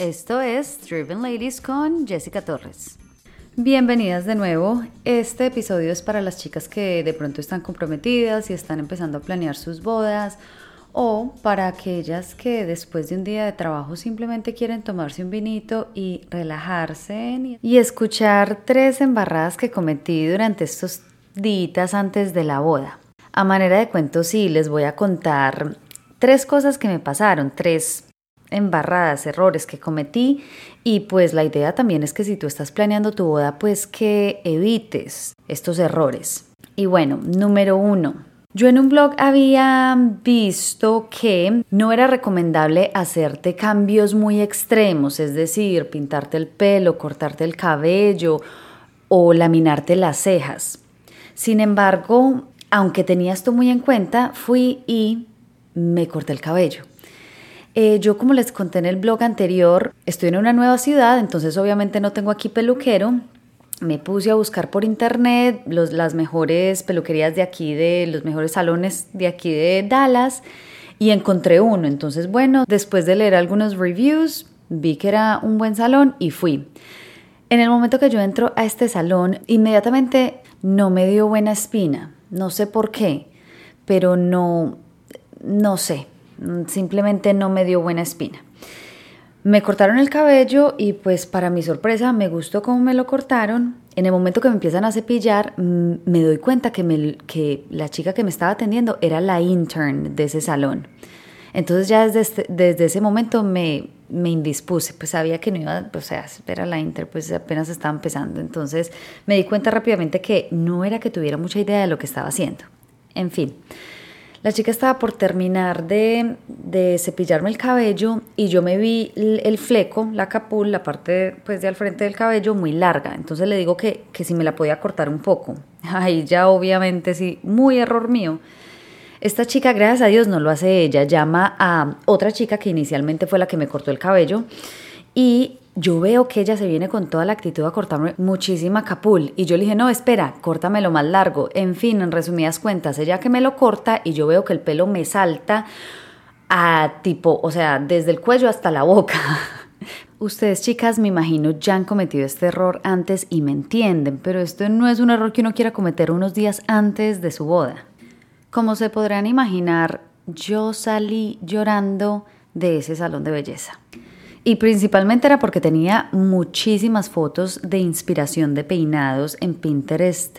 Esto es Driven Ladies con Jessica Torres. Bienvenidas de nuevo. Este episodio es para las chicas que de pronto están comprometidas y están empezando a planear sus bodas o para aquellas que después de un día de trabajo simplemente quieren tomarse un vinito y relajarse y escuchar tres embarradas que cometí durante estos días antes de la boda. A manera de cuento sí, les voy a contar tres cosas que me pasaron, tres embarradas, errores que cometí y pues la idea también es que si tú estás planeando tu boda pues que evites estos errores. Y bueno, número uno, yo en un blog había visto que no era recomendable hacerte cambios muy extremos, es decir, pintarte el pelo, cortarte el cabello o laminarte las cejas. Sin embargo, aunque tenía esto muy en cuenta, fui y me corté el cabello. Eh, yo como les conté en el blog anterior, estoy en una nueva ciudad, entonces obviamente no tengo aquí peluquero, me puse a buscar por internet los, las mejores peluquerías de aquí, de los mejores salones de aquí de Dallas y encontré uno. Entonces, bueno, después de leer algunos reviews, vi que era un buen salón y fui. En el momento que yo entro a este salón, inmediatamente no me dio buena espina. No sé por qué, pero no, no sé, simplemente no me dio buena espina. Me cortaron el cabello y pues para mi sorpresa me gustó cómo me lo cortaron. En el momento que me empiezan a cepillar mm, me doy cuenta que, que la chica que me estaba atendiendo era la intern de ese salón. Entonces ya desde, este, desde ese momento me, me indispuse, pues sabía que no iba, o sea, era la intern, pues apenas estaba empezando. Entonces me di cuenta rápidamente que no era que tuviera mucha idea de lo que estaba haciendo. En fin. La chica estaba por terminar de, cepillarme el cabello y yo me vi el, fleco, la capul, la parte pues de al frente del cabello muy larga. Entonces le digo que, que si me la podía cortar un poco. Ahí ya obviamente sí, muy error mío. Esta chica, gracias a Dios, no lo hace ella. Llama a otra chica que inicialmente fue la que me cortó el cabello y yo veo que ella se viene con toda la actitud a cortarme muchísima capul y yo le dije, no, espera, córtamelo más largo. En fin, en resumidas cuentas, ella que me lo corta y yo veo que el pelo me salta a tipo, o sea, desde el cuello hasta la boca. Ustedes chicas me imagino ya han cometido este error antes y me entienden, pero esto no es un error que uno quiera cometer unos días antes de su boda. Como se podrán imaginar, yo salí llorando de ese salón de belleza. Y principalmente era porque tenía muchísimas fotos de inspiración de peinados en Pinterest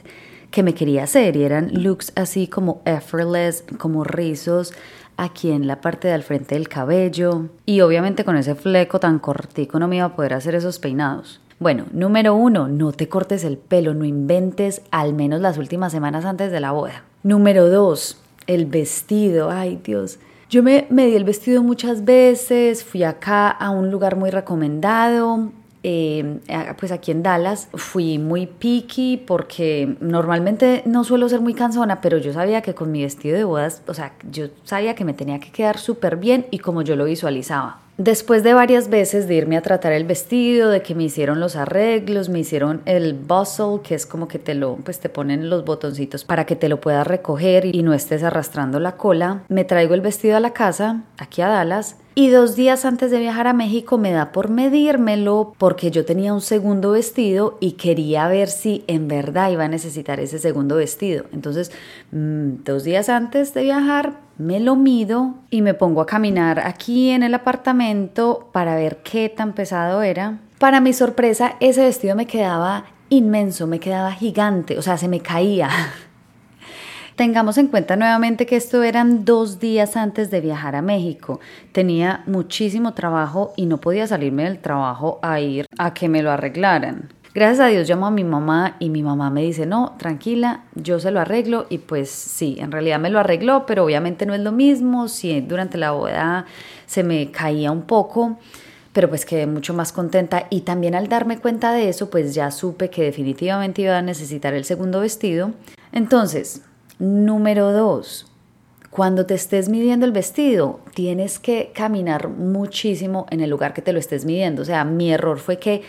que me quería hacer y eran looks así como effortless, como rizos aquí en la parte del frente del cabello y obviamente con ese fleco tan cortico no me iba a poder hacer esos peinados. Bueno, número uno, no te cortes el pelo, no inventes al menos las últimas semanas antes de la boda. Número dos, el vestido, ay Dios, yo me, di el vestido muchas veces, fui acá a un lugar muy recomendado, eh, pues aquí en Dallas fui muy picky porque normalmente no suelo ser muy cansona, pero yo sabía que con mi vestido de bodas, o sea, yo sabía que me tenía que quedar súper bien y como yo lo visualizaba. Después de varias veces de irme a tratar el vestido, de que me hicieron los arreglos, me hicieron el bustle, que es como que te lo, pues te ponen los botoncitos para que te lo puedas recoger y no estés arrastrando la cola, me traigo el vestido a la casa, aquí a Dallas, y dos días antes de viajar a México me da por medírmelo porque yo tenía un segundo vestido y quería ver si en verdad iba a necesitar ese segundo vestido. Entonces, mm, dos días antes de viajar me lo mido y me pongo a caminar aquí en el apartamento para ver qué tan pesado era. Para mi sorpresa, ese vestido me quedaba inmenso, me quedaba gigante, o sea, se me caía. Tengamos en cuenta nuevamente que esto eran dos días antes de viajar a México. Tenía muchísimo trabajo y no podía salirme del trabajo a ir a que me lo arreglaran. Gracias a Dios llamo a mi mamá y mi mamá me dice, no, tranquila, yo se lo arreglo y pues sí, en realidad me lo arregló, pero obviamente no es lo mismo, si durante la boda se me caía un poco, pero pues quedé mucho más contenta y también al darme cuenta de eso, pues ya supe que definitivamente iba a necesitar el segundo vestido. Entonces, Número dos, cuando te estés midiendo el vestido, tienes que caminar muchísimo en el lugar que te lo estés midiendo. O sea, mi error fue que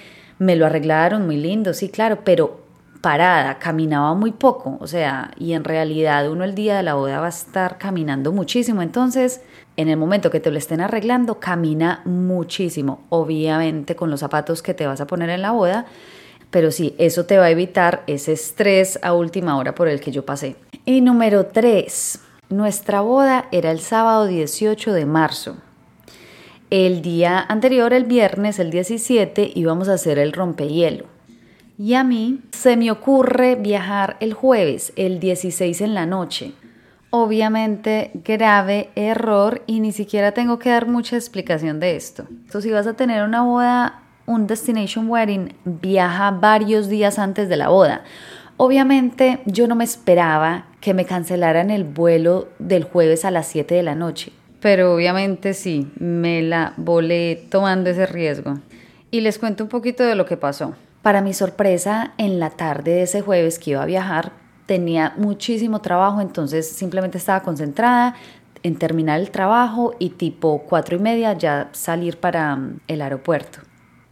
me lo arreglaron muy lindo, sí, claro, pero parada, caminaba muy poco, o sea, y en realidad uno el día de la boda va a estar caminando muchísimo, entonces en el momento que te lo estén arreglando, camina muchísimo, obviamente con los zapatos que te vas a poner en la boda, pero sí, eso te va a evitar ese estrés a última hora por el que yo pasé. Y número 3, nuestra boda era el sábado 18 de marzo. El día anterior, el viernes, el 17, íbamos a hacer el rompehielo. Y a mí se me ocurre viajar el jueves, el 16 en la noche. Obviamente, grave error y ni siquiera tengo que dar mucha explicación de esto. Entonces, si vas a tener una boda, un destination wedding, viaja varios días antes de la boda. Obviamente, yo no me esperaba que me cancelaran el vuelo del jueves a las 7 de la noche. Pero obviamente sí, me la volé tomando ese riesgo. Y les cuento un poquito de lo que pasó. Para mi sorpresa, en la tarde de ese jueves que iba a viajar, tenía muchísimo trabajo, entonces simplemente estaba concentrada en terminar el trabajo y tipo cuatro y media ya salir para mm, el aeropuerto.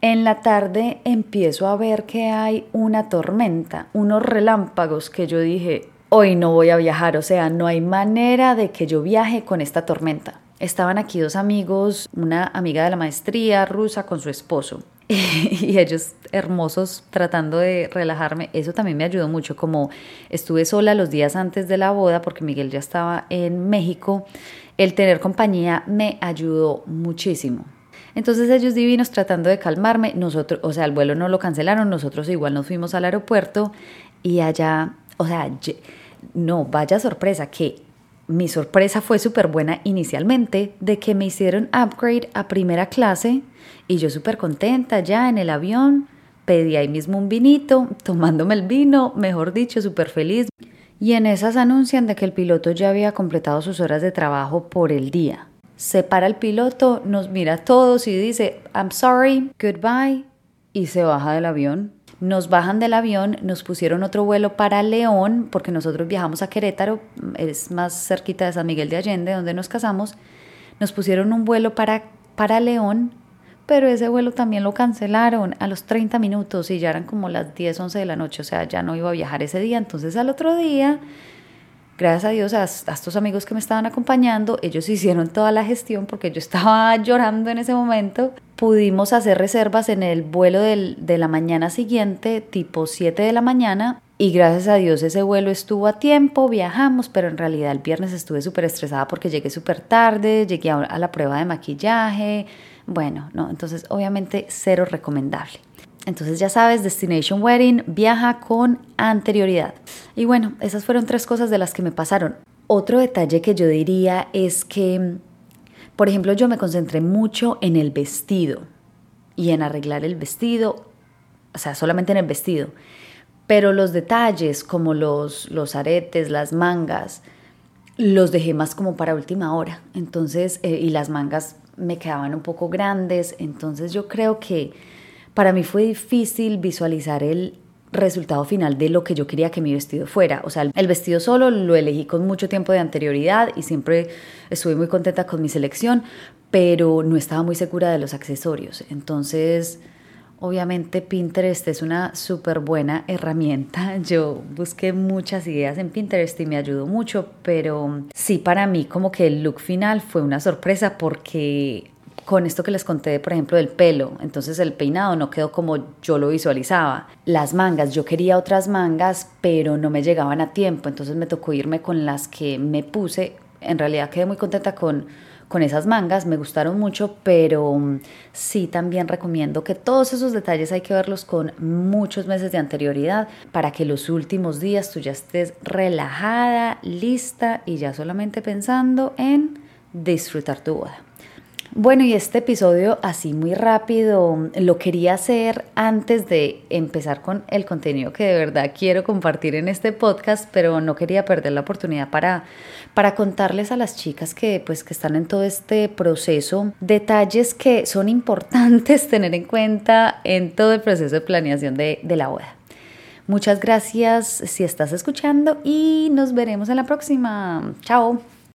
En la tarde empiezo a ver que hay una tormenta, unos relámpagos que yo dije, hoy no voy a viajar, o sea, no hay manera de que yo viaje con esta tormenta. Estaban aquí dos amigos, una amiga de la maestría rusa con su esposo. y ellos hermosos tratando de relajarme. Eso también me ayudó mucho, como estuve sola los días antes de la boda porque Miguel ya estaba en México, el tener compañía me ayudó muchísimo. Entonces ellos divinos tratando de calmarme, nosotros, o sea, el vuelo no lo cancelaron, nosotros igual nos fuimos al aeropuerto y allá, o sea, no, vaya sorpresa, que mi sorpresa fue súper buena inicialmente de que me hicieron upgrade a primera clase y yo súper contenta ya en el avión, pedí ahí mismo un vinito, tomándome el vino, mejor dicho, súper feliz. Y en esas anuncian de que el piloto ya había completado sus horas de trabajo por el día. Se para el piloto, nos mira a todos y dice, I'm sorry, goodbye, y se baja del avión. Nos bajan del avión, nos pusieron otro vuelo para León, porque nosotros viajamos a Querétaro, es más cerquita de San Miguel de Allende, donde nos casamos. Nos pusieron un vuelo para, para León pero ese vuelo también lo cancelaron a los 30 minutos y ya eran como las 10, 11 de la noche, o sea, ya no iba a viajar ese día. Entonces al otro día, gracias a Dios, a, estos amigos que me estaban acompañando, ellos hicieron toda la gestión porque yo estaba llorando en ese momento. Pudimos hacer reservas en el vuelo de la mañana siguiente, tipo 7 de la mañana, y gracias a Dios ese vuelo estuvo a tiempo, viajamos, pero en realidad el viernes estuve súper estresada porque llegué súper tarde, llegué a la prueba de maquillaje, bueno, no, entonces obviamente cero recomendable. Entonces ya sabes, Destination Wedding viaja con anterioridad. Y bueno, esas fueron tres cosas de las que me pasaron. Otro detalle que yo diría es que, por ejemplo, yo me concentré mucho en el vestido y en arreglar el vestido, o sea, solamente en el vestido. Pero los detalles como los, los aretes, las mangas, los dejé más como para última hora. Entonces, eh, y las mangas me quedaban un poco grandes, entonces yo creo que para mí fue difícil visualizar el resultado final de lo que yo quería que mi vestido fuera. O sea, el vestido solo lo elegí con mucho tiempo de anterioridad y siempre estuve muy contenta con mi selección, pero no estaba muy segura de los accesorios. Entonces, Obviamente Pinterest es una súper buena herramienta. Yo busqué muchas ideas en Pinterest y me ayudó mucho, pero sí para mí como que el look final fue una sorpresa porque con esto que les conté, por ejemplo, del pelo, entonces el peinado no quedó como yo lo visualizaba. Las mangas, yo quería otras mangas, pero no me llegaban a tiempo, entonces me tocó irme con las que me puse. En realidad quedé muy contenta con con esas mangas, me gustaron mucho, pero mm, sí también recomiendo que todos esos detalles hay que verlos con muchos meses de anterioridad para que los últimos días tú ya estés relajada, lista y ya solamente pensando en disfrutar tu boda. Bueno, y este episodio así muy rápido lo quería hacer antes de empezar con el contenido que de verdad quiero compartir en este podcast, pero no quería perder la oportunidad para, para contarles a las chicas que pues que están en todo este proceso detalles que son importantes tener en cuenta en todo el proceso de planeación de, de la boda. Muchas gracias si estás escuchando y nos veremos en la próxima. Chao.